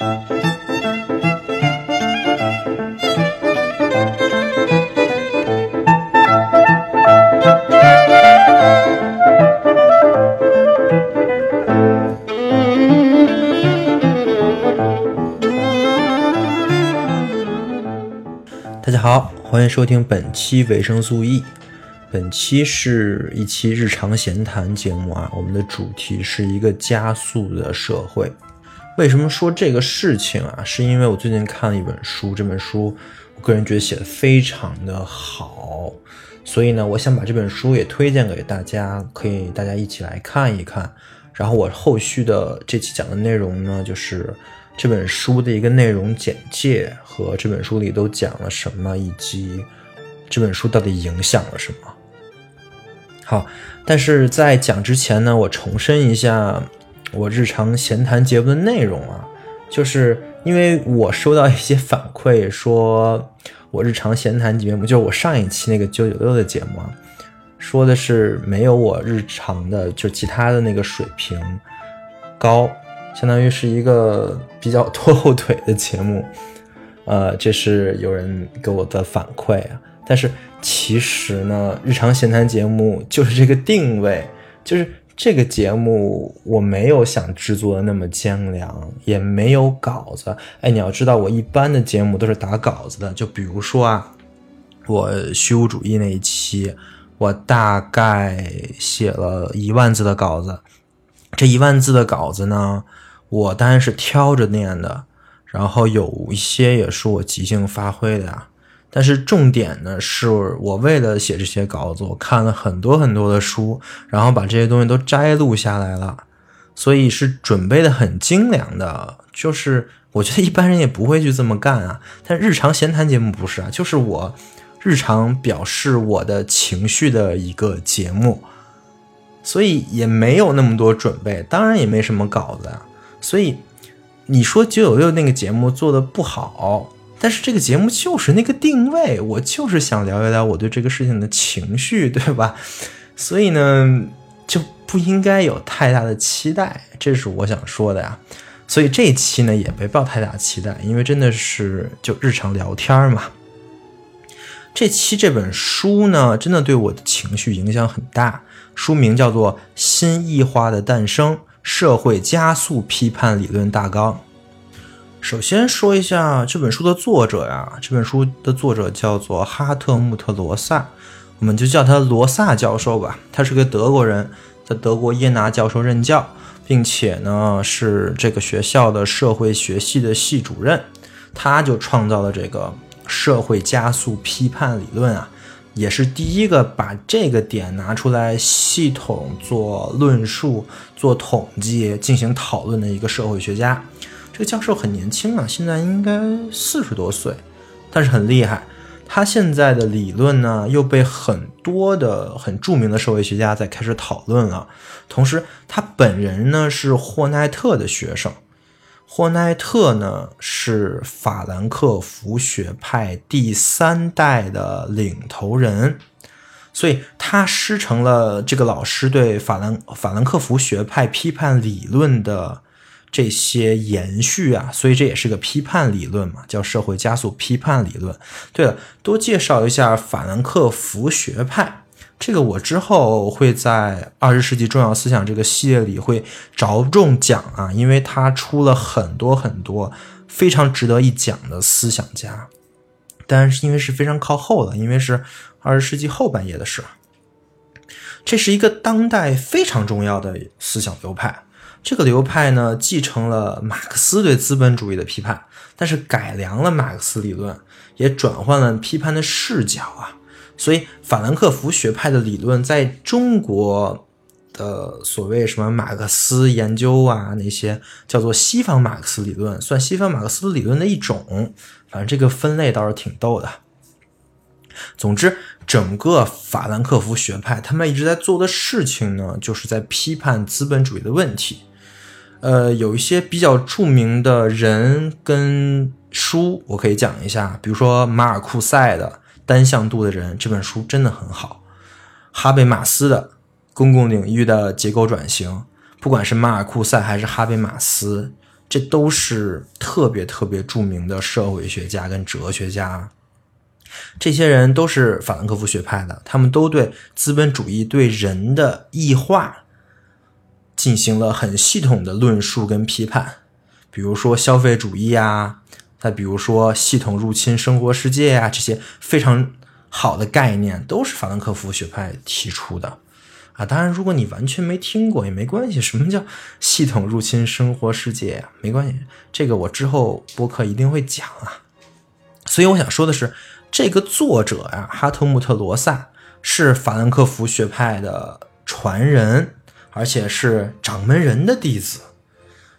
大家好，欢迎收听本期维生素 E。本期是一期日常闲谈节目啊，我们的主题是一个加速的社会。为什么说这个事情啊？是因为我最近看了一本书，这本书我个人觉得写的非常的好，所以呢，我想把这本书也推荐给大家，可以大家一起来看一看。然后我后续的这期讲的内容呢，就是这本书的一个内容简介和这本书里都讲了什么，以及这本书到底影响了什么。好，但是在讲之前呢，我重申一下我日常闲谈节目的内容啊，就是因为我收到一些反馈，说我日常闲谈节目，就是我上一期那个九九六的节目啊，说的是没有我日常的就其他的那个水平高，相当于是一个比较拖后腿的节目，呃，这是有人给我的反馈啊。但是其实呢，日常闲谈节目就是这个定位，就是这个节目我没有想制作的那么精良，也没有稿子。哎，你要知道，我一般的节目都是打稿子的。就比如说啊，我虚无主义那一期，我大概写了一万字的稿子。这一万字的稿子呢，我当然是挑着念的，然后有一些也是我即兴发挥的呀。但是重点呢，是我为了写这些稿子，我看了很多很多的书，然后把这些东西都摘录下来了，所以是准备的很精良的。就是我觉得一般人也不会去这么干啊。但日常闲谈节目不是啊，就是我日常表示我的情绪的一个节目，所以也没有那么多准备，当然也没什么稿子啊。所以你说九九六那个节目做的不好。但是这个节目就是那个定位，我就是想聊一聊我对这个事情的情绪，对吧？所以呢，就不应该有太大的期待，这是我想说的呀。所以这期呢，也别抱太大期待，因为真的是就日常聊天嘛。这期这本书呢，真的对我的情绪影响很大。书名叫做《新异化的诞生：社会加速批判理论大纲》。首先说一下这本书的作者呀，这本书的作者叫做哈特穆特·罗萨，我们就叫他罗萨教授吧。他是个德国人，在德国耶拿教授任教，并且呢是这个学校的社会学系的系主任。他就创造了这个社会加速批判理论啊，也是第一个把这个点拿出来系统做论述、做统计、进行讨论的一个社会学家。这教授很年轻啊，现在应该四十多岁，但是很厉害。他现在的理论呢，又被很多的很著名的社会学家在开始讨论了。同时，他本人呢是霍奈特的学生。霍奈特呢是法兰克福学派第三代的领头人，所以他师承了这个老师对法兰法兰克福学派批判理论的。这些延续啊，所以这也是个批判理论嘛，叫社会加速批判理论。对了，多介绍一下法兰克福学派，这个我之后会在二十世纪重要思想这个系列里会着重讲啊，因为他出了很多很多非常值得一讲的思想家，但是因为是非常靠后的，因为是二十世纪后半叶的事，这是一个当代非常重要的思想流派。这个流派呢，继承了马克思对资本主义的批判，但是改良了马克思理论，也转换了批判的视角啊。所以，法兰克福学派的理论在中国的所谓什么马克思研究啊，那些叫做西方马克思理论，算西方马克思理论的一种。反正这个分类倒是挺逗的。总之，整个法兰克福学派他们一直在做的事情呢，就是在批判资本主义的问题。呃，有一些比较著名的人跟书，我可以讲一下。比如说马尔库塞的《单向度的人》这本书真的很好。哈贝马斯的《公共领域的结构转型》，不管是马尔库塞还是哈贝马斯，这都是特别特别著名的社会学家跟哲学家。这些人都是法兰克福学派的，他们都对资本主义对人的异化进行了很系统的论述跟批判。比如说消费主义啊，再比如说系统入侵生活世界啊，这些非常好的概念都是法兰克福学派提出的。啊，当然，如果你完全没听过也没关系。什么叫系统入侵生活世界呀？没关系，这个我之后播客一定会讲啊。所以我想说的是，这个作者呀，哈特穆特·罗萨是法兰克福学派的传人，而且是掌门人的弟子。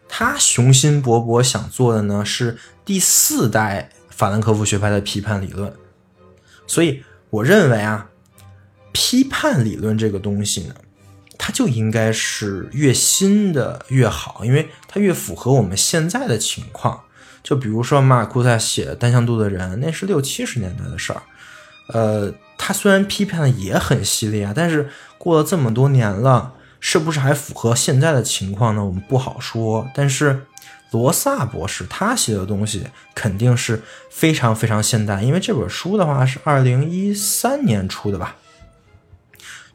他雄心勃勃想做的呢，是第四代法兰克福学派的批判理论。所以我认为啊。批判理论这个东西呢，它就应该是越新的越好，因为它越符合我们现在的情况。就比如说马尔库塞写《单向度的人》，那是六七十年代的事儿。呃，他虽然批判的也很犀利啊，但是过了这么多年了，是不是还符合现在的情况呢？我们不好说。但是罗萨博士他写的东西肯定是非常非常现代，因为这本书的话是二零一三年出的吧。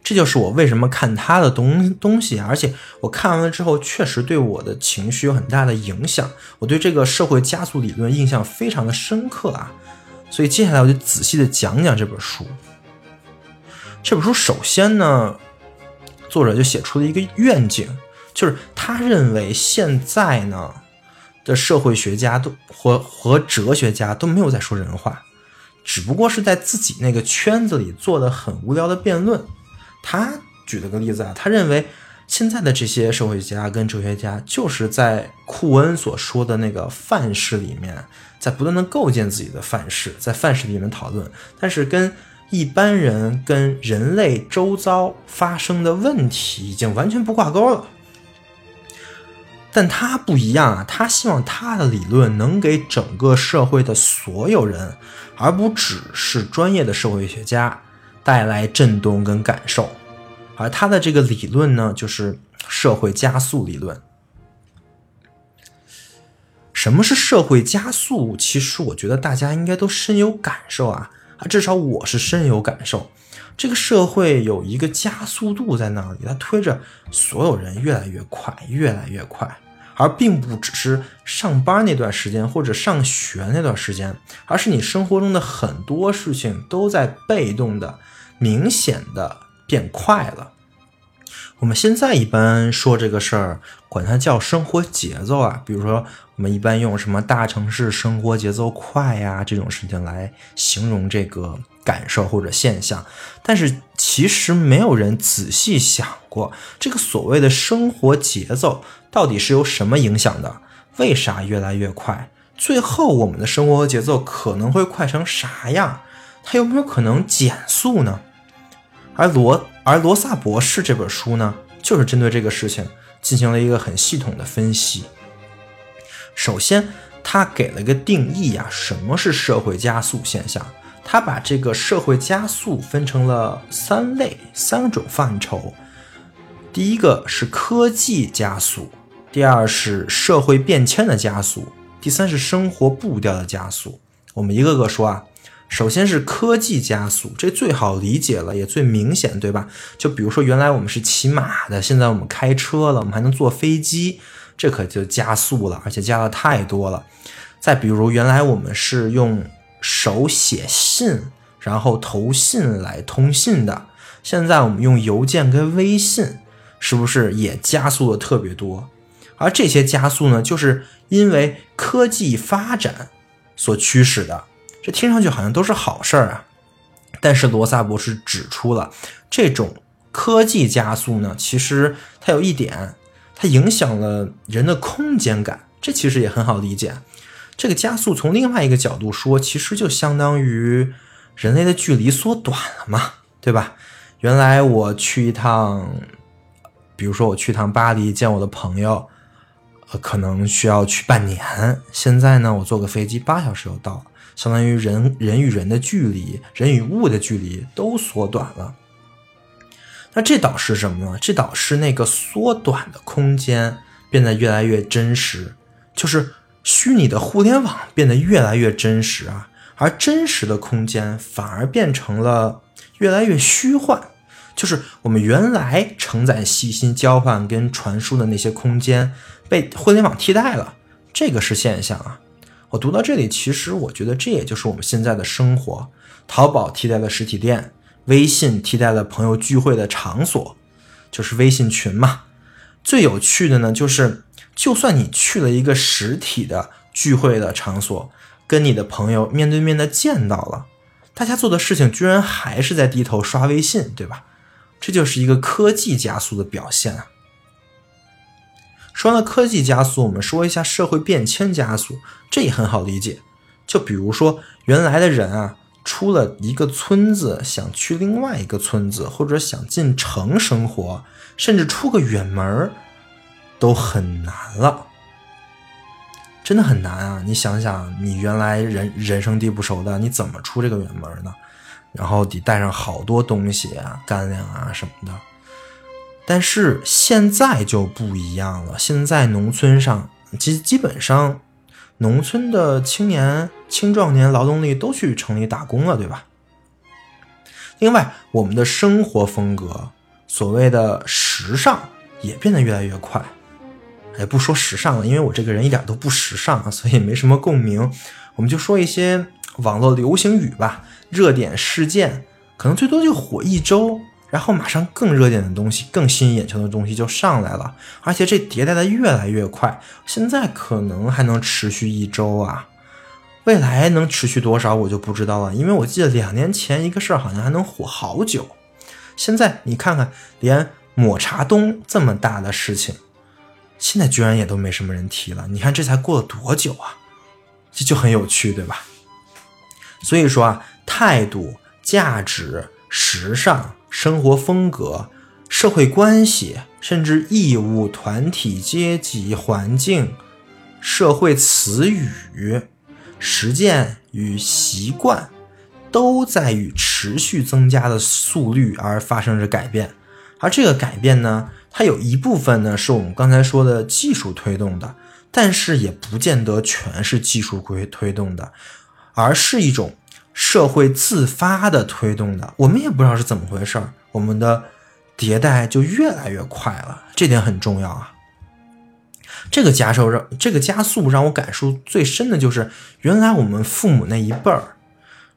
这就是我为什么看他的东东西，而且我看完了之后，确实对我的情绪有很大的影响。我对这个社会加速理论印象非常的深刻啊，所以接下来我就仔细的讲讲这本书。这本书首先呢，作者就写出了一个愿景，就是他认为现在呢的社会学家都和和哲学家都没有在说人话，只不过是在自己那个圈子里做的很无聊的辩论。他举了个例子啊，他认为现在的这些社会学家跟哲学家，就是在库恩所说的那个范式里面，在不断的构建自己的范式，在范式里面讨论，但是跟一般人跟人类周遭发生的问题已经完全不挂钩了。但他不一样啊，他希望他的理论能给整个社会的所有人，而不只是专业的社会学家。带来震动跟感受，而他的这个理论呢，就是社会加速理论。什么是社会加速？其实我觉得大家应该都深有感受啊，啊，至少我是深有感受。这个社会有一个加速度在那里，它推着所有人越来越快，越来越快。而并不只是上班那段时间或者上学那段时间，而是你生活中的很多事情都在被动的。明显的变快了。我们现在一般说这个事儿，管它叫生活节奏啊。比如说，我们一般用什么大城市生活节奏快呀这种事情来形容这个感受或者现象。但是其实没有人仔细想过，这个所谓的生活节奏到底是由什么影响的？为啥越来越快？最后我们的生活节奏可能会快成啥样？它有没有可能减速呢？而罗而罗萨博士这本书呢，就是针对这个事情进行了一个很系统的分析。首先，他给了个定义呀，什么是社会加速现象？他把这个社会加速分成了三类、三种范畴。第一个是科技加速，第二是社会变迁的加速，第三是生活步调的加速。我们一个个说啊。首先是科技加速，这最好理解了，也最明显，对吧？就比如说，原来我们是骑马的，现在我们开车了，我们还能坐飞机，这可就加速了，而且加的太多了。再比如，原来我们是用手写信，然后投信来通信的，现在我们用邮件跟微信，是不是也加速的特别多？而这些加速呢，就是因为科技发展所驱使的。这听上去好像都是好事儿啊，但是罗萨博士指出了，这种科技加速呢，其实它有一点，它影响了人的空间感。这其实也很好理解，这个加速从另外一个角度说，其实就相当于人类的距离缩短了嘛，对吧？原来我去一趟，比如说我去趟巴黎见我的朋友，呃，可能需要去半年，现在呢，我坐个飞机八小时就到了。相当于人人与人的距离，人与物的距离都缩短了。那这导致什么呢？这导致那个缩短的空间变得越来越真实，就是虚拟的互联网变得越来越真实啊，而真实的空间反而变成了越来越虚幻。就是我们原来承载信息交换跟传输的那些空间被互联网替代了，这个是现象啊。我读到这里，其实我觉得这也就是我们现在的生活。淘宝替代了实体店，微信替代了朋友聚会的场所，就是微信群嘛。最有趣的呢，就是就算你去了一个实体的聚会的场所，跟你的朋友面对面的见到了，大家做的事情居然还是在低头刷微信，对吧？这就是一个科技加速的表现啊。说完了科技加速，我们说一下社会变迁加速，这也很好理解。就比如说，原来的人啊，出了一个村子，想去另外一个村子，或者想进城生活，甚至出个远门都很难了。真的很难啊！你想想，你原来人人生地不熟的，你怎么出这个远门呢？然后得带上好多东西啊，干粮啊什么的。但是现在就不一样了。现在农村上，基基本上，农村的青年、青壮年劳动力都去城里打工了，对吧？另外，我们的生活风格，所谓的时尚，也变得越来越快。也不说时尚了，因为我这个人一点都不时尚，所以没什么共鸣。我们就说一些网络流行语吧，热点事件，可能最多就火一周。然后马上更热点的东西、更吸引眼球的东西就上来了，而且这迭代的越来越快，现在可能还能持续一周啊，未来能持续多少我就不知道了，因为我记得两年前一个事儿好像还能火好久，现在你看看，连抹茶冬这么大的事情，现在居然也都没什么人提了，你看这才过了多久啊，这就很有趣，对吧？所以说啊，态度、价值、时尚。生活风格、社会关系，甚至义务、团体、阶级、环境、社会词语、实践与习惯，都在与持续增加的速率而发生着改变。而这个改变呢，它有一部分呢是我们刚才说的技术推动的，但是也不见得全是技术推推动的，而是一种。社会自发的推动的，我们也不知道是怎么回事儿，我们的迭代就越来越快了，这点很重要啊。这个加速让这个加速让我感受最深的就是，原来我们父母那一辈儿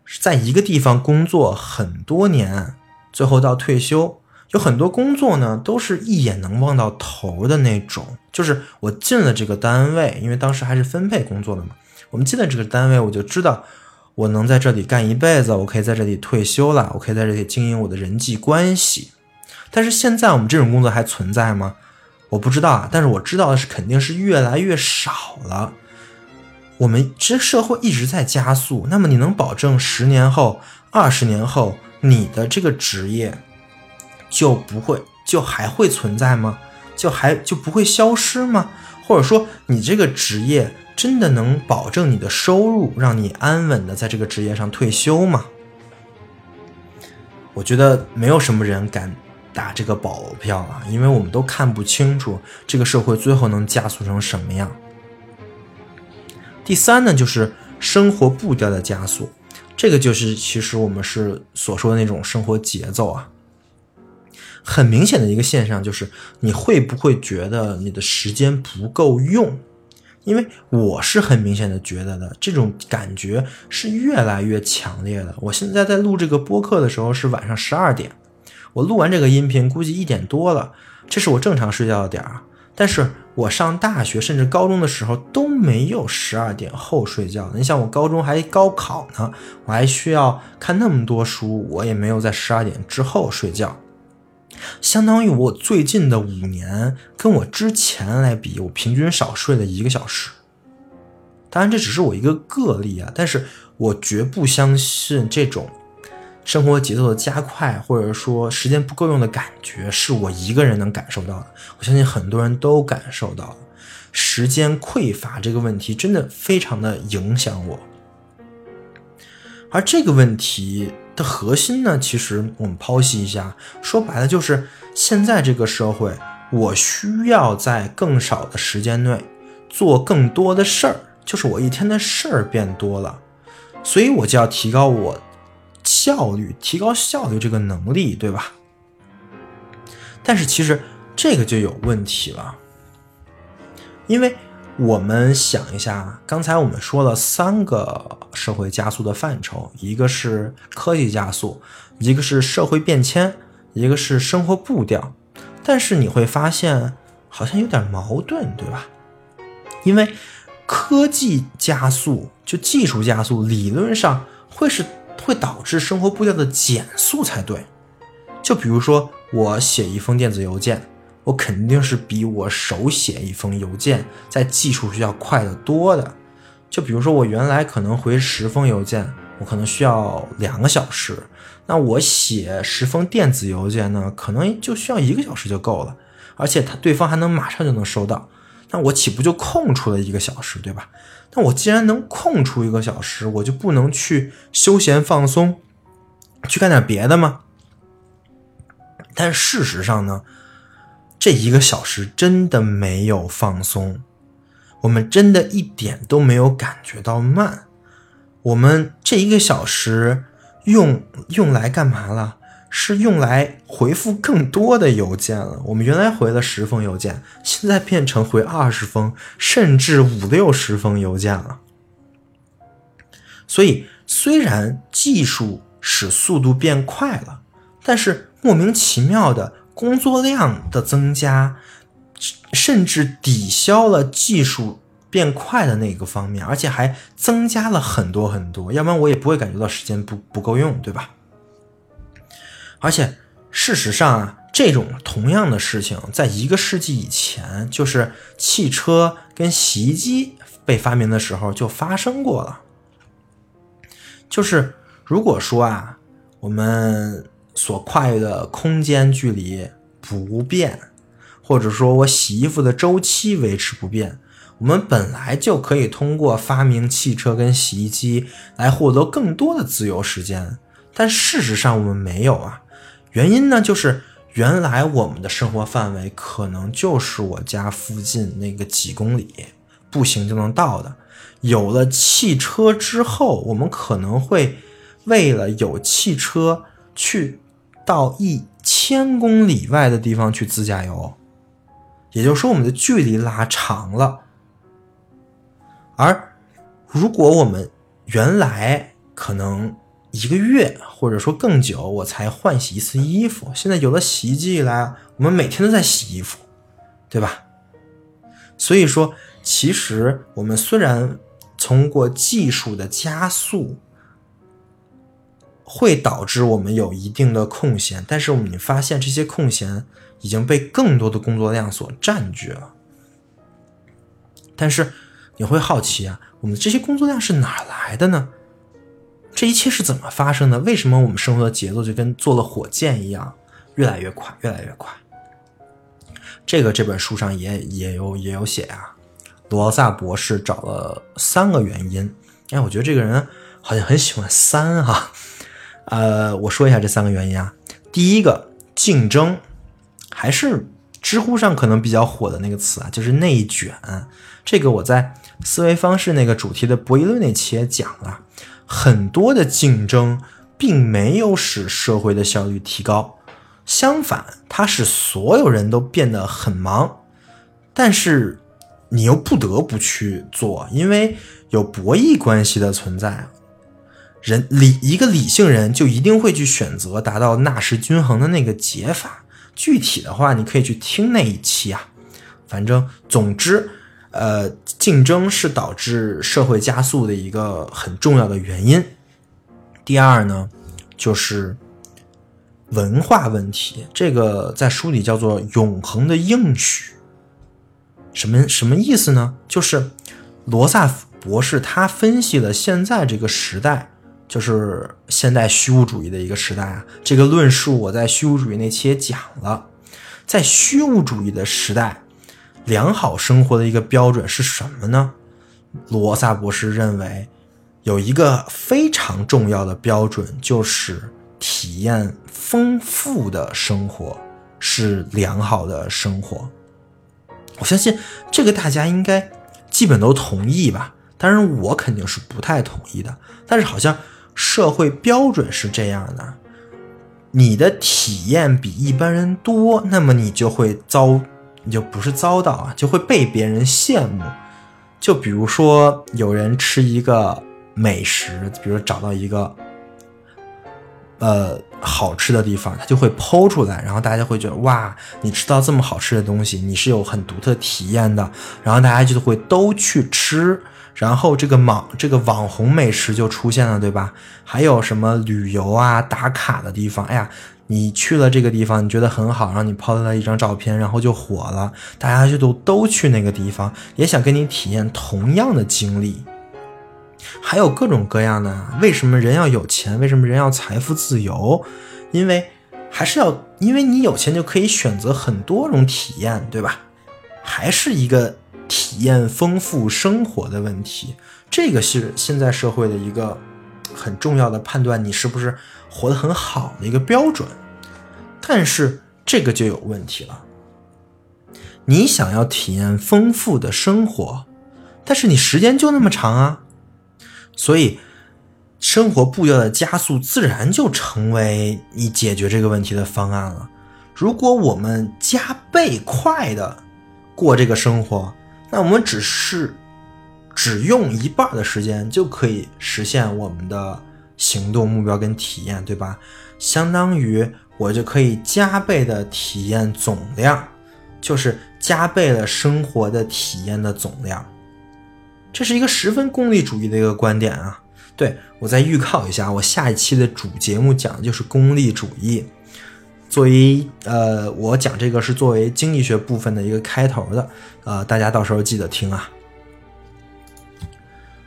是，在一个地方工作很多年，最后到退休，有很多工作呢都是一眼能望到头的那种，就是我进了这个单位，因为当时还是分配工作的嘛，我们进了这个单位，我就知道。我能在这里干一辈子，我可以在这里退休了，我可以在这里经营我的人际关系。但是现在我们这种工作还存在吗？我不知道啊。但是我知道的是，肯定是越来越少了。我们这社会一直在加速，那么你能保证十年后、二十年后你的这个职业就不会就还会存在吗？就还就不会消失吗？或者说你这个职业？真的能保证你的收入，让你安稳的在这个职业上退休吗？我觉得没有什么人敢打这个保票啊，因为我们都看不清楚这个社会最后能加速成什么样。第三呢，就是生活步调的加速，这个就是其实我们是所说的那种生活节奏啊。很明显的一个现象就是，你会不会觉得你的时间不够用？因为我是很明显的觉得的，这种感觉是越来越强烈的。我现在在录这个播客的时候是晚上十二点，我录完这个音频估计一点多了，这是我正常睡觉的点儿。但是我上大学甚至高中的时候都没有十二点后睡觉。你想我高中还高考呢，我还需要看那么多书，我也没有在十二点之后睡觉。相当于我最近的五年跟我之前来比，我平均少睡了一个小时。当然这只是我一个个例啊，但是我绝不相信这种生活节奏的加快，或者说时间不够用的感觉是我一个人能感受到的。我相信很多人都感受到了，时间匮乏这个问题真的非常的影响我。而这个问题。的核心呢，其实我们剖析一下，说白了就是现在这个社会，我需要在更少的时间内做更多的事儿，就是我一天的事儿变多了，所以我就要提高我效率，提高效率这个能力，对吧？但是其实这个就有问题了，因为我们想一下，刚才我们说了三个社会加速的范畴，一个是科技加速，一个是社会变迁，一个是生活步调。但是你会发现好像有点矛盾，对吧？因为科技加速，就技术加速，理论上会是会导致生活步调的减速才对。就比如说，我写一封电子邮件，我肯定是比我手写一封邮件在技术是要快得多的。就比如说，我原来可能回十封邮件，我可能需要两个小时，那我写十封电子邮件呢，可能就需要一个小时就够了，而且他对方还能马上就能收到，那我岂不就空出了一个小时，对吧？那我既然能空出一个小时，我就不能去休闲放松，去干点别的吗？但事实上呢，这一个小时真的没有放松，我们真的一点都没有感觉到慢。我们这一个小时用用来干嘛了？是用来回复更多的邮件了。我们原来回了十封邮件，现在变成回二十封，甚至五六十封邮件了。所以，虽然技术使速度变快了，但是。莫名其妙的工作量的增加，甚至抵消了技术变快的那个方面，而且还增加了很多很多。要不然我也不会感觉到时间不不够用，对吧？而且事实上啊，这种同样的事情，在一个世纪以前，就是汽车跟洗衣机被发明的时候就发生过了。就是如果说啊，我们。所跨越的空间距离不变，或者说我洗衣服的周期维持不变，我们本来就可以通过发明汽车跟洗衣机来获得更多的自由时间。但事实上我们没有啊，原因呢就是原来我们的生活范围可能就是我家附近那个几公里步行就能到的。有了汽车之后，我们可能会为了有汽车去。到一千公里外的地方去自驾游，也就是说，我们的距离拉长了。而如果我们原来可能一个月或者说更久我才换洗一次衣服，现在有了洗衣机以来，我们每天都在洗衣服，对吧？所以说，其实我们虽然通过技术的加速。会导致我们有一定的空闲，但是我们发现这些空闲已经被更多的工作量所占据了。但是你会好奇啊，我们这些工作量是哪来的呢？这一切是怎么发生的？为什么我们生活的节奏就跟坐了火箭一样，越来越快，越来越快？这个这本书上也也有也有写啊，罗萨博士找了三个原因。哎，我觉得这个人好像很喜欢三哈。呃，我说一下这三个原因啊。第一个，竞争，还是知乎上可能比较火的那个词啊，就是内卷。这个我在思维方式那个主题的博弈论那期也讲了，很多的竞争并没有使社会的效率提高，相反，它使所有人都变得很忙。但是你又不得不去做，因为有博弈关系的存在。人理一个理性人就一定会去选择达到纳什均衡的那个解法。具体的话，你可以去听那一期啊。反正总之，呃，竞争是导致社会加速的一个很重要的原因。第二呢，就是文化问题，这个在书里叫做“永恒的应许”。什么什么意思呢？就是罗萨博士他分析了现在这个时代。就是现代虚无主义的一个时代啊，这个论述我在虚无主义那期也讲了。在虚无主义的时代，良好生活的一个标准是什么呢？罗萨博士认为，有一个非常重要的标准，就是体验丰富的生活是良好的生活。我相信这个大家应该基本都同意吧。当然，我肯定是不太同意的。但是好像社会标准是这样的：你的体验比一般人多，那么你就会遭，你就不是遭到啊，就会被别人羡慕。就比如说，有人吃一个美食，比如找到一个。呃，好吃的地方，他就会剖出来，然后大家会觉得哇，你吃到这么好吃的东西，你是有很独特体验的，然后大家就会都去吃，然后这个网这个网红美食就出现了，对吧？还有什么旅游啊打卡的地方，哎呀，你去了这个地方，你觉得很好，然后你抛出来一张照片，然后就火了，大家就都都去那个地方，也想跟你体验同样的经历。还有各种各样的，为什么人要有钱？为什么人要财富自由？因为还是要，因为你有钱就可以选择很多种体验，对吧？还是一个体验丰富生活的问题。这个是现在社会的一个很重要的判断，你是不是活得很好的一个标准。但是这个就有问题了，你想要体验丰富的生活，但是你时间就那么长啊。所以，生活步调的加速自然就成为你解决这个问题的方案了。如果我们加倍快的过这个生活，那我们只是只用一半的时间就可以实现我们的行动目标跟体验，对吧？相当于我就可以加倍的体验总量，就是加倍了生活的体验的总量。这是一个十分功利主义的一个观点啊！对我再预告一下，我下一期的主节目讲的就是功利主义。作为呃，我讲这个是作为经济学部分的一个开头的，呃，大家到时候记得听啊。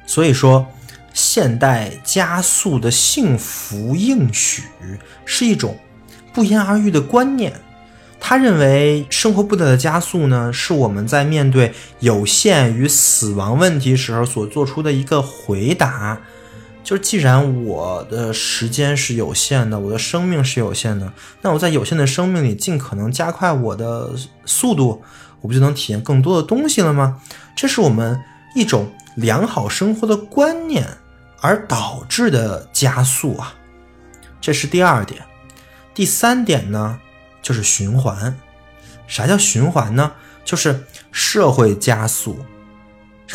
所以说，现代加速的幸福应许是一种不言而喻的观念。他认为生活步调的加速呢，是我们在面对有限与死亡问题时候所做出的一个回答。就是既然我的时间是有限的，我的生命是有限的，那我在有限的生命里尽可能加快我的速度，我不就能体验更多的东西了吗？这是我们一种良好生活的观念而导致的加速啊。这是第二点。第三点呢？就是循环，啥叫循环呢？就是社会加速、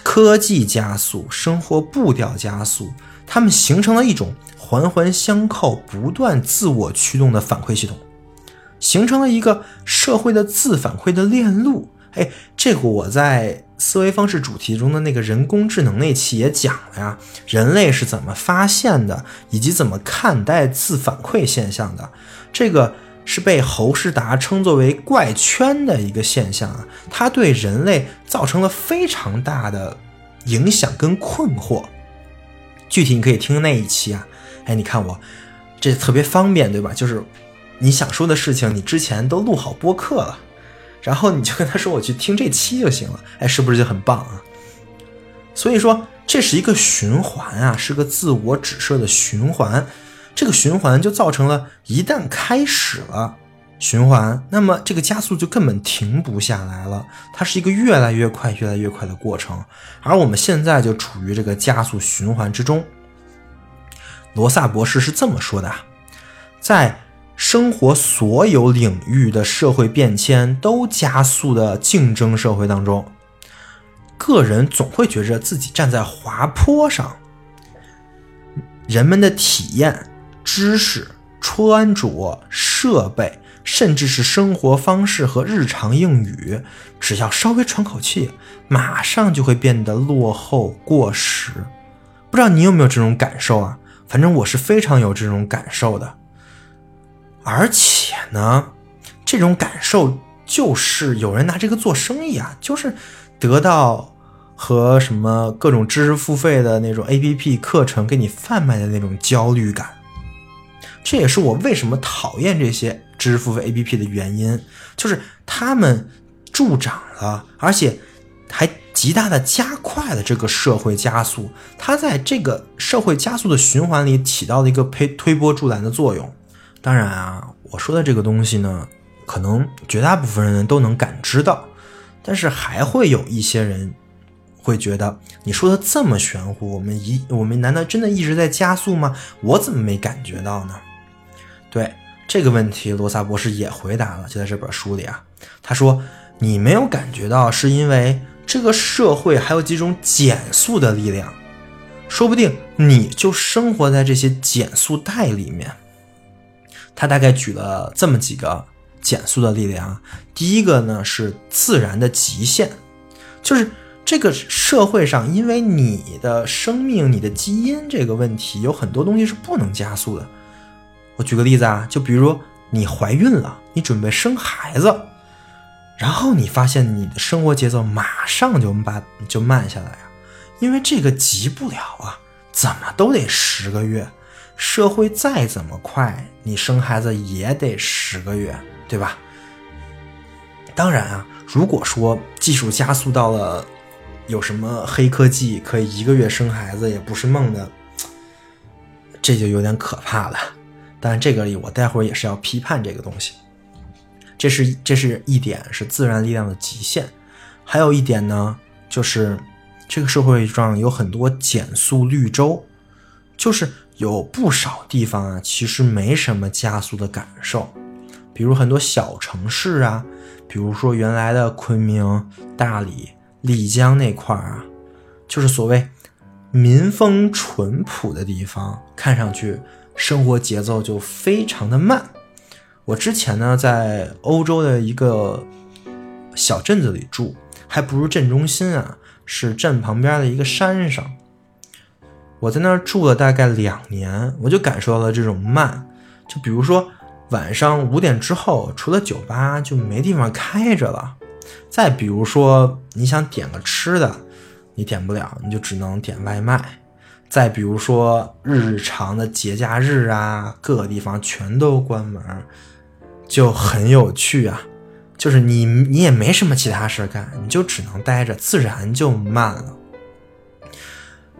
科技加速、生活步调加速，它们形成了一种环环相扣、不断自我驱动的反馈系统，形成了一个社会的自反馈的链路。哎，这个我在思维方式主题中的那个人工智能那期也讲了呀，人类是怎么发现的，以及怎么看待自反馈现象的，这个。是被侯世达称作为怪圈的一个现象啊，它对人类造成了非常大的影响跟困惑。具体你可以听那一期啊，哎，你看我这特别方便，对吧？就是你想说的事情，你之前都录好播客了，然后你就跟他说我去听这期就行了，哎，是不是就很棒啊？所以说这是一个循环啊，是个自我指涉的循环。这个循环就造成了，一旦开始了循环，那么这个加速就根本停不下来了。它是一个越来越快、越来越快的过程，而我们现在就处于这个加速循环之中。罗萨博士是这么说的：在生活所有领域的社会变迁都加速的竞争社会当中，个人总会觉着自己站在滑坡上，人们的体验。知识、穿着、设备，甚至是生活方式和日常用语，只要稍微喘口气，马上就会变得落后、过时。不知道你有没有这种感受啊？反正我是非常有这种感受的。而且呢，这种感受就是有人拿这个做生意啊，就是得到和什么各种知识付费的那种 APP 课程给你贩卖的那种焦虑感。这也是我为什么讨厌这些知识付费 APP 的原因，就是他们助长了，而且还极大的加快了这个社会加速。它在这个社会加速的循环里起到了一个推推波助澜的作用。当然啊，我说的这个东西呢，可能绝大部分人都能感知到，但是还会有一些人会觉得你说的这么玄乎，我们一我们难道真的一直在加速吗？我怎么没感觉到呢？对这个问题，罗萨博士也回答了，就在这本书里啊，他说你没有感觉到，是因为这个社会还有几种减速的力量，说不定你就生活在这些减速带里面。他大概举了这么几个减速的力量，第一个呢是自然的极限，就是。这个社会上，因为你的生命、你的基因这个问题，有很多东西是不能加速的。我举个例子啊，就比如你怀孕了，你准备生孩子，然后你发现你的生活节奏马上就慢就慢下来啊，因为这个急不了啊，怎么都得十个月。社会再怎么快，你生孩子也得十个月，对吧？当然啊，如果说技术加速到了。有什么黑科技可以一个月生孩子也不是梦的，这就有点可怕了。但这个里我待会儿也是要批判这个东西。这是这是一点是自然力量的极限，还有一点呢，就是这个社会上有很多减速绿洲，就是有不少地方啊，其实没什么加速的感受，比如很多小城市啊，比如说原来的昆明、大理。丽江那块儿啊，就是所谓民风淳朴的地方，看上去生活节奏就非常的慢。我之前呢在欧洲的一个小镇子里住，还不如镇中心啊，是镇旁边的一个山上。我在那儿住了大概两年，我就感受到了这种慢。就比如说晚上五点之后，除了酒吧就没地方开着了。再比如说，你想点个吃的，你点不了，你就只能点外卖。再比如说，日常的节假日啊，各个地方全都关门，就很有趣啊。就是你你也没什么其他事干，你就只能待着，自然就慢了。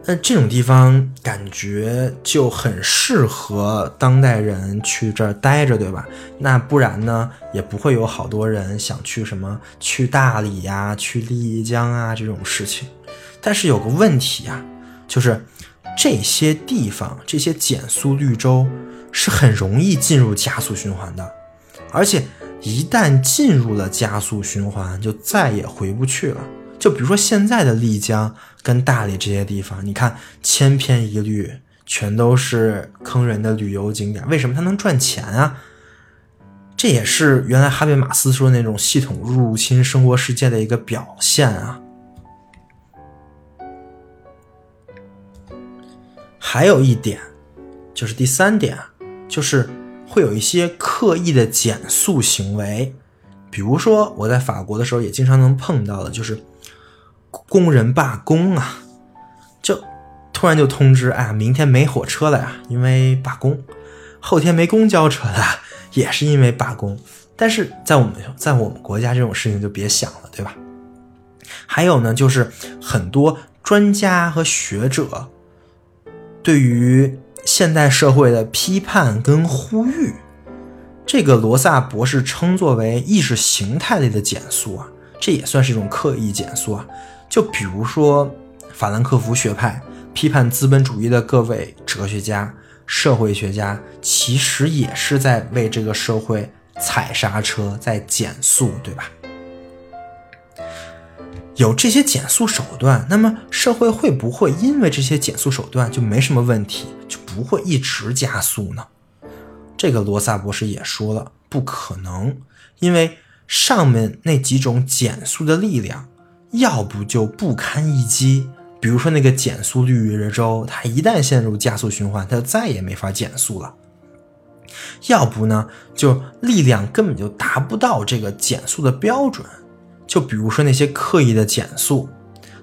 那这种地方感觉就很适合当代人去这儿待着，对吧？那不然呢，也不会有好多人想去什么去大理呀、去丽江啊这种事情。但是有个问题啊，就是这些地方这些减速绿洲是很容易进入加速循环的，而且一旦进入了加速循环，就再也回不去了。就比如说现在的丽江跟大理这些地方，你看千篇一律，全都是坑人的旅游景点。为什么它能赚钱啊？这也是原来哈贝马斯说那种系统入侵生活世界的一个表现啊。还有一点，就是第三点，就是会有一些刻意的减速行为，比如说我在法国的时候也经常能碰到的，就是。工人罢工啊，就突然就通知，哎呀，明天没火车了呀，因为罢工；后天没公交车了，也是因为罢工。但是在我们在我们国家，这种事情就别想了，对吧？还有呢，就是很多专家和学者对于现代社会的批判跟呼吁，这个罗萨博士称作为意识形态类的减速啊，这也算是一种刻意减速啊。就比如说，法兰克福学派批判资本主义的各位哲学家、社会学家，其实也是在为这个社会踩刹车，在减速，对吧？有这些减速手段，那么社会会不会因为这些减速手段就没什么问题，就不会一直加速呢？这个罗萨博士也说了，不可能，因为上面那几种减速的力量。要不就不堪一击，比如说那个减速绿洲，它一旦陷入加速循环，它就再也没法减速了。要不呢，就力量根本就达不到这个减速的标准。就比如说那些刻意的减速，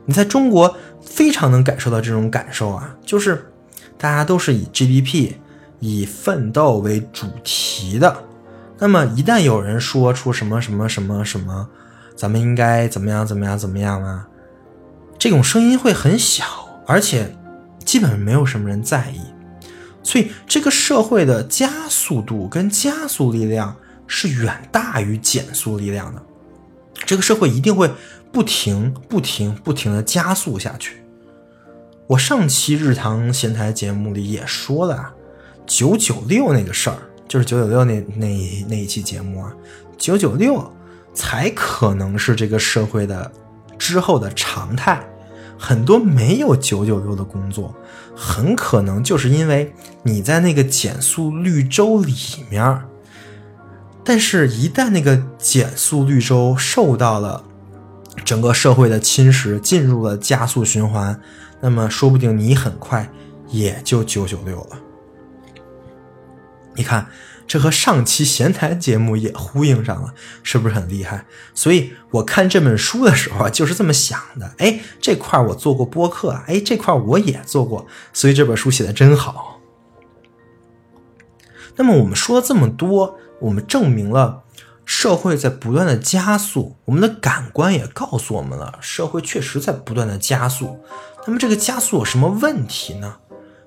你在中国非常能感受到这种感受啊，就是大家都是以 GDP、以奋斗为主题的。那么一旦有人说出什么什么什么什么，咱们应该怎么样？怎么样？怎么样啊？这种声音会很小，而且基本没有什么人在意，所以这个社会的加速度跟加速力量是远大于减速力量的。这个社会一定会不停、不停、不停的加速下去。我上期日常闲谈节目里也说了，九九六那个事儿，就是九九六那那那一期节目啊，九九六才可能是这个社会的之后的常态。很多没有九九六的工作，很可能就是因为你在那个减速绿洲里面，但是，一旦那个减速绿洲受到了整个社会的侵蚀，进入了加速循环，那么说不定你很快也就九九六了。你看。这和上期闲谈节目也呼应上了，是不是很厉害？所以我看这本书的时候啊就是这么想的。哎，这块我做过播客，哎，这块我也做过，所以这本书写的真好。那么我们说了这么多，我们证明了社会在不断的加速，我们的感官也告诉我们了，社会确实在不断的加速。那么这个加速有什么问题呢？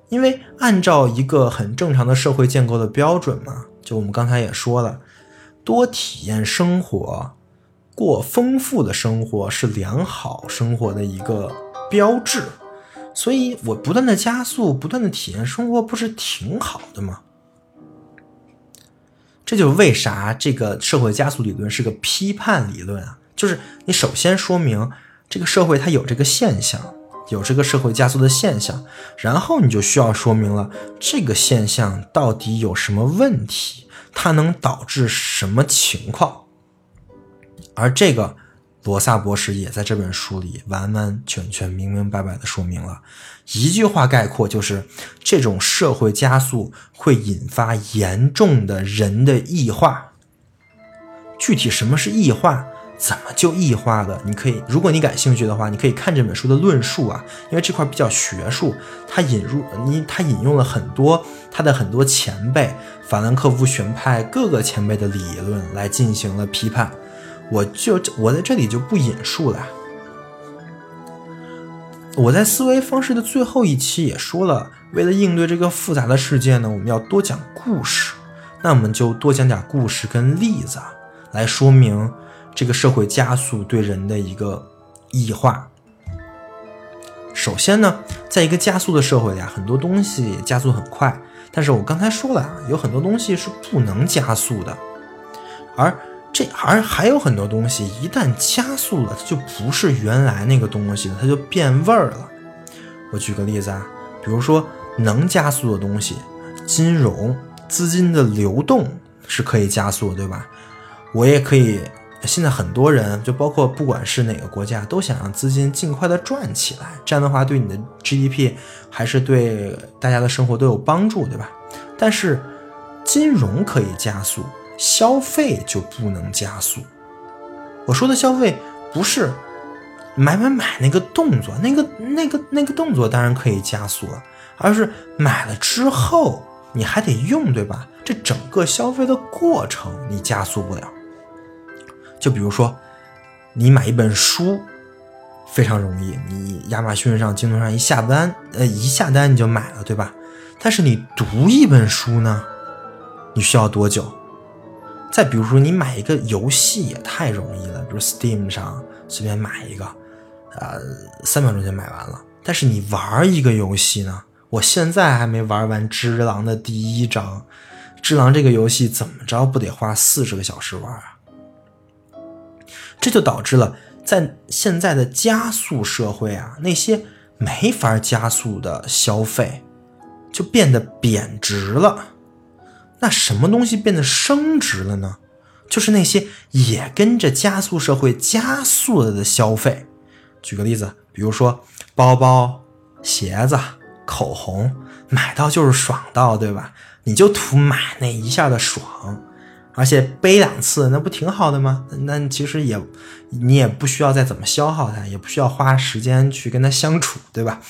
因为按照一个很正常的社会建构的标准嘛，就我们刚才也说了，多体验生活，过丰富的生活是良好生活的一个标志。所以我不断的加速，不断的体验生活，不是挺好的吗？这就是为啥这个社会加速理论是个批判理论啊，就是你首先说明这个社会它有这个现象。有这个社会加速的现象，然后你就需要说明了这个现象到底有什么问题，它能导致什么情况。而这个罗萨博士也在这本书里完完全全、明明白白的说明了，一句话概括就是：这种社会加速会引发严重的人的异化。具体什么是异化？怎么就异化的？你可以，如果你感兴趣的话，你可以看这本书的论述啊，因为这块比较学术，他引入你，他引用了很多他的很多前辈，法兰克福学派各个前辈的理论来进行了批判。我就我在这里就不引述了。我在思维方式的最后一期也说了，为了应对这个复杂的世界呢，我们要多讲故事。那我们就多讲点故事跟例子来说明。这个社会加速对人的一个异化。首先呢，在一个加速的社会里啊，很多东西加速很快，但是我刚才说了啊，有很多东西是不能加速的，而这还还有很多东西一旦加速了，它就不是原来那个东西了，它就变味儿了。我举个例子啊，比如说能加速的东西，金融资金的流动是可以加速，对吧？我也可以。现在很多人，就包括不管是哪个国家，都想让资金尽快的转起来，这样的话对你的 GDP 还是对大家的生活都有帮助，对吧？但是金融可以加速，消费就不能加速。我说的消费不是买买买那个动作，那个那个那个动作当然可以加速了，而是买了之后你还得用，对吧？这整个消费的过程你加速不了。就比如说，你买一本书非常容易，你亚马逊上、京东上一下单，呃，一下单你就买了，对吧？但是你读一本书呢，你需要多久？再比如说，你买一个游戏也太容易了，比如 Steam 上随便买一个，呃，三秒钟就买完了。但是你玩一个游戏呢，我现在还没玩完《只狼》的第一章，《只狼》这个游戏怎么着不得花四十个小时玩啊？这就导致了，在现在的加速社会啊，那些没法加速的消费，就变得贬值了。那什么东西变得升值了呢？就是那些也跟着加速社会加速了的消费。举个例子，比如说包包、鞋子、口红，买到就是爽到，对吧？你就图买那一下的爽。而且背两次，那不挺好的吗？那其实也，你也不需要再怎么消耗它，也不需要花时间去跟它相处，对吧？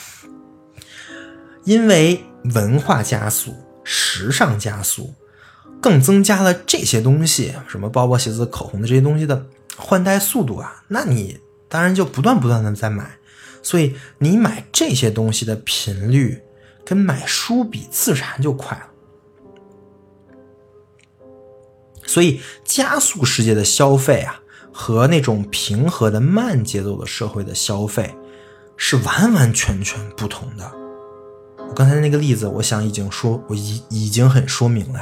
因为文化加速、时尚加速，更增加了这些东西，什么包包、鞋子、口红的这些东西的换代速度啊，那你当然就不断不断的在买，所以你买这些东西的频率跟买书比，自然就快了。所以，加速世界的消费啊，和那种平和的慢节奏的社会的消费是完完全全不同的。我刚才那个例子，我想已经说，我已已经很说明了。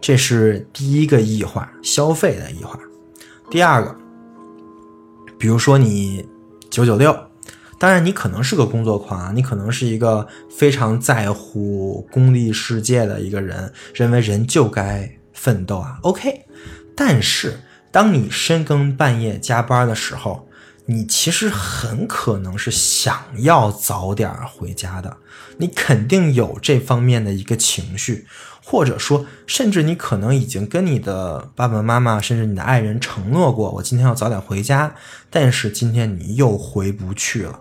这是第一个异化，消费的异化。第二个，比如说你九九六，当然你可能是个工作狂啊，你可能是一个非常在乎功利世界的一个人，认为人就该奋斗啊。OK，但是当你深更半夜加班的时候，你其实很可能是想要早点回家的，你肯定有这方面的一个情绪，或者说，甚至你可能已经跟你的爸爸妈妈，甚至你的爱人承诺过，我今天要早点回家，但是今天你又回不去了。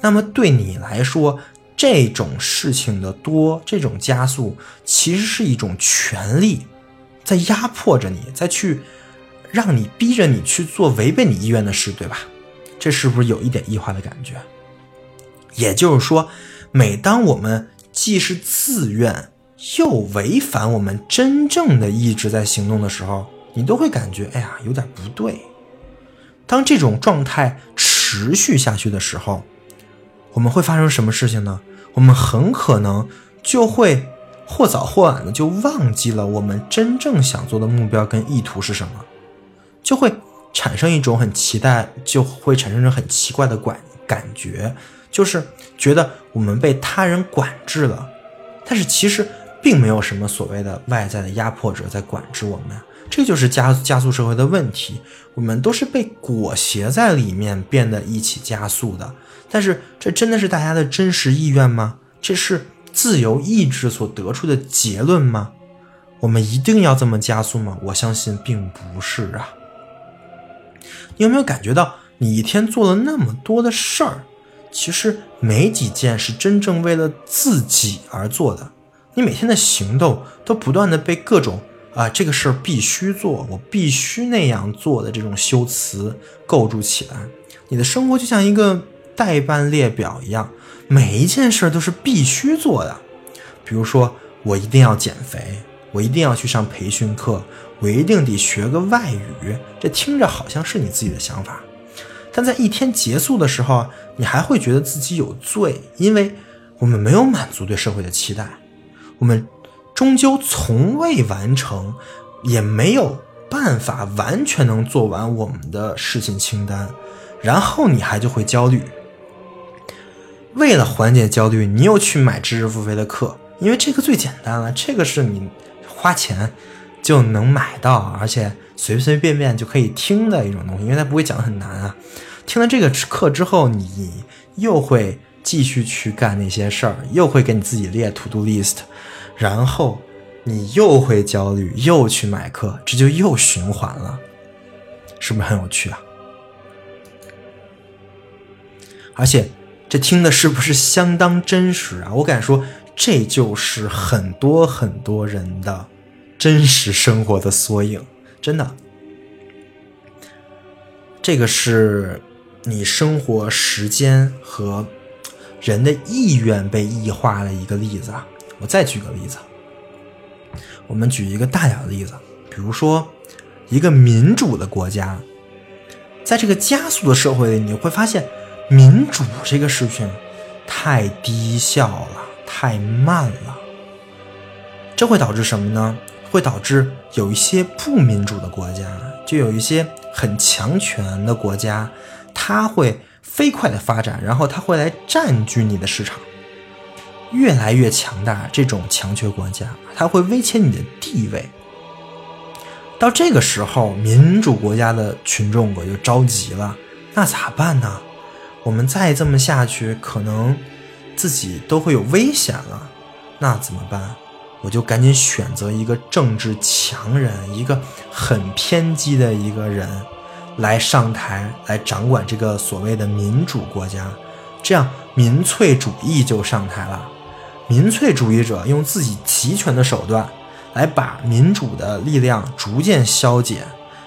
那么对你来说，这种事情的多，这种加速，其实是一种权利，在压迫着你，在去让你逼着你去做违背你意愿的事，对吧？这是不是有一点异化的感觉？也就是说，每当我们既是自愿又违反我们真正的意志在行动的时候，你都会感觉，哎呀，有点不对。当这种状态持续下去的时候，我们会发生什么事情呢？我们很可能就会或早或晚的就忘记了我们真正想做的目标跟意图是什么，就会。产生一种很期待，就会产生一种很奇怪的感感觉，就是觉得我们被他人管制了，但是其实并没有什么所谓的外在的压迫者在管制我们，这就是加加速社会的问题，我们都是被裹挟在里面变得一起加速的，但是这真的是大家的真实意愿吗？这是自由意志所得出的结论吗？我们一定要这么加速吗？我相信并不是啊。你有没有感觉到，你一天做了那么多的事儿，其实没几件是真正为了自己而做的。你每天的行动都不断的被各种啊这个事儿必须做，我必须那样做的这种修辞构筑起来。你的生活就像一个代办列表一样，每一件事儿都是必须做的。比如说，我一定要减肥，我一定要去上培训课。我一定得学个外语，这听着好像是你自己的想法，但在一天结束的时候，你还会觉得自己有罪，因为我们没有满足对社会的期待，我们终究从未完成，也没有办法完全能做完我们的事情清单，然后你还就会焦虑。为了缓解焦虑，你又去买知识付费的课，因为这个最简单了，这个是你花钱。就能买到，而且随随便便就可以听的一种东西，因为它不会讲的很难啊。听了这个课之后，你又会继续去干那些事儿，又会给你自己列 to do list，然后你又会焦虑，又去买课，这就又循环了，是不是很有趣啊？而且这听的是不是相当真实啊？我敢说，这就是很多很多人的。真实生活的缩影，真的，这个是你生活时间和人的意愿被异化的一个例子啊。我再举个例子，我们举一个大点的例子，比如说一个民主的国家，在这个加速的社会里，你会发现民主这个事情太低效了，太慢了，这会导致什么呢？会导致有一些不民主的国家，就有一些很强权的国家，它会飞快的发展，然后它会来占据你的市场，越来越强大。这种强权国家，它会威胁你的地位。到这个时候，民主国家的群众可就着急了，那咋办呢？我们再这么下去，可能自己都会有危险了，那怎么办？我就赶紧选择一个政治强人，一个很偏激的一个人，来上台来掌管这个所谓的民主国家，这样民粹主义就上台了。民粹主义者用自己集权的手段，来把民主的力量逐渐消减，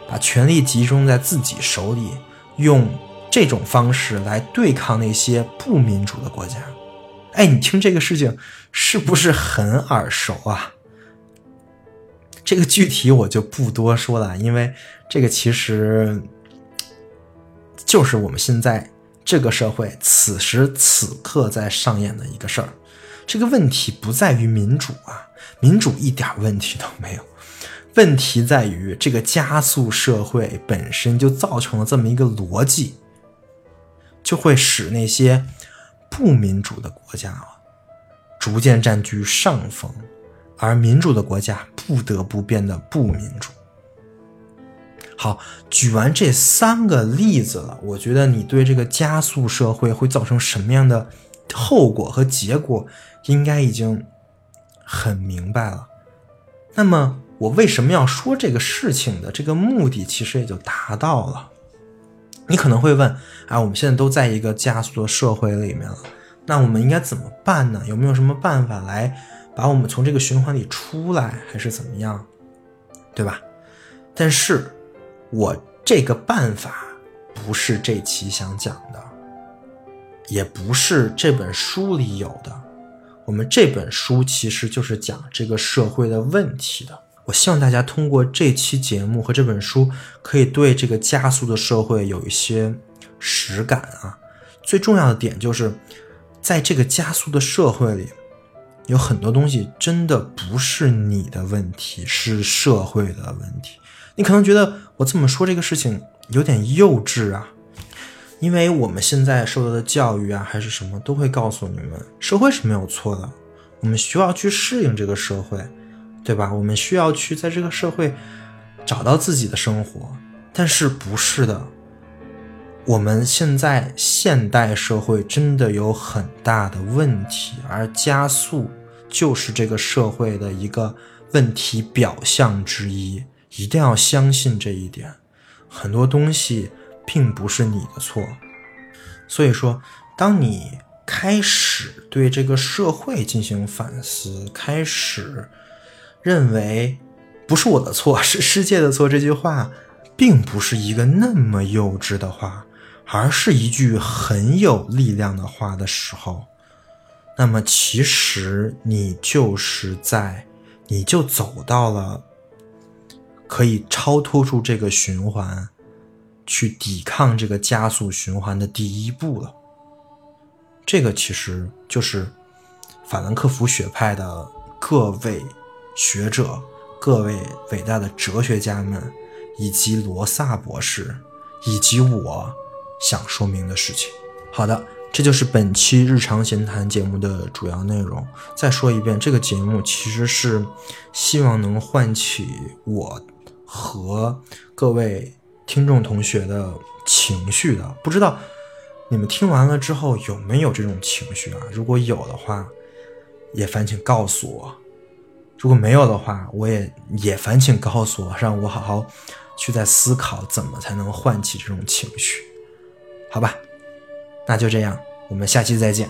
把权力集中在自己手里，用这种方式来对抗那些不民主的国家。哎，你听这个事情是不是很耳熟啊？这个具体我就不多说了，因为这个其实就是我们现在这个社会此时此刻在上演的一个事儿。这个问题不在于民主啊，民主一点问题都没有，问题在于这个加速社会本身就造成了这么一个逻辑，就会使那些不民主的国家啊逐渐占据上风。而民主的国家不得不变得不民主。好，举完这三个例子了，我觉得你对这个加速社会会造成什么样的后果和结果，应该已经很明白了。那么，我为什么要说这个事情的这个目的，其实也就达到了。你可能会问：啊，我们现在都在一个加速的社会里面了，那我们应该怎么办呢？有没有什么办法来？把我们从这个循环里出来，还是怎么样，对吧？但是，我这个办法不是这期想讲的，也不是这本书里有的。我们这本书其实就是讲这个社会的问题的。我希望大家通过这期节目和这本书，可以对这个加速的社会有一些实感啊。最重要的点就是，在这个加速的社会里。有很多东西真的不是你的问题，是社会的问题。你可能觉得我这么说这个事情有点幼稚啊，因为我们现在受到的教育啊，还是什么，都会告诉你们，社会是没有错的，我们需要去适应这个社会，对吧？我们需要去在这个社会找到自己的生活。但是不是的，我们现在现代社会真的有很大的问题，而加速。就是这个社会的一个问题表象之一，一定要相信这一点。很多东西并不是你的错，所以说，当你开始对这个社会进行反思，开始认为不是我的错，是世界的错，这句话并不是一个那么幼稚的话，而是一句很有力量的话的时候。那么，其实你就是在，你就走到了可以超脱出这个循环，去抵抗这个加速循环的第一步了。这个其实就是法兰克福学派的各位学者、各位伟大的哲学家们，以及罗萨博士，以及我想说明的事情。好的。这就是本期日常闲谈节目的主要内容。再说一遍，这个节目其实是希望能唤起我和各位听众同学的情绪的。不知道你们听完了之后有没有这种情绪啊？如果有的话，也烦请告诉我；如果没有的话，我也也烦请告诉我，让我好好去在思考怎么才能唤起这种情绪，好吧？那就这样，我们下期再见。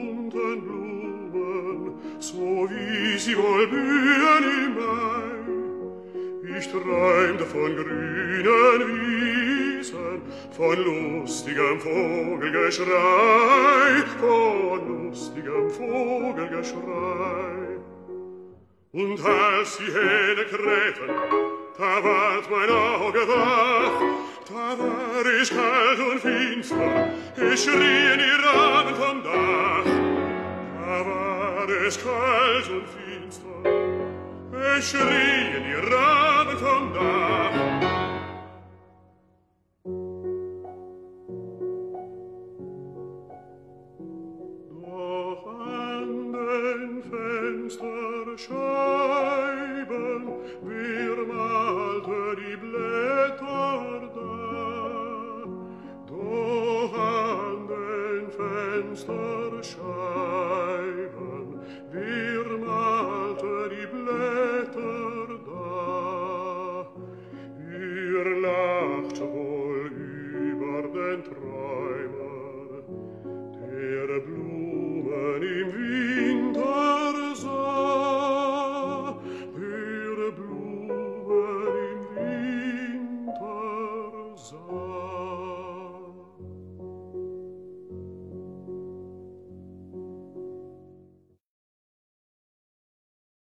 bunten Blumen, so wie sie wohl blühen im Mai. Ich träumte von grünen Wiesen, von lustigem Vogelgeschrei, von lustigem Vogelgeschrei. Und als die Hähne krähten, da ward mein Auge wach, da war ich kalt und finster, ich schrie in ihr Abend vom Dach. Da war ich kalt und finster, ich schrie in ihr Abend vom Dach.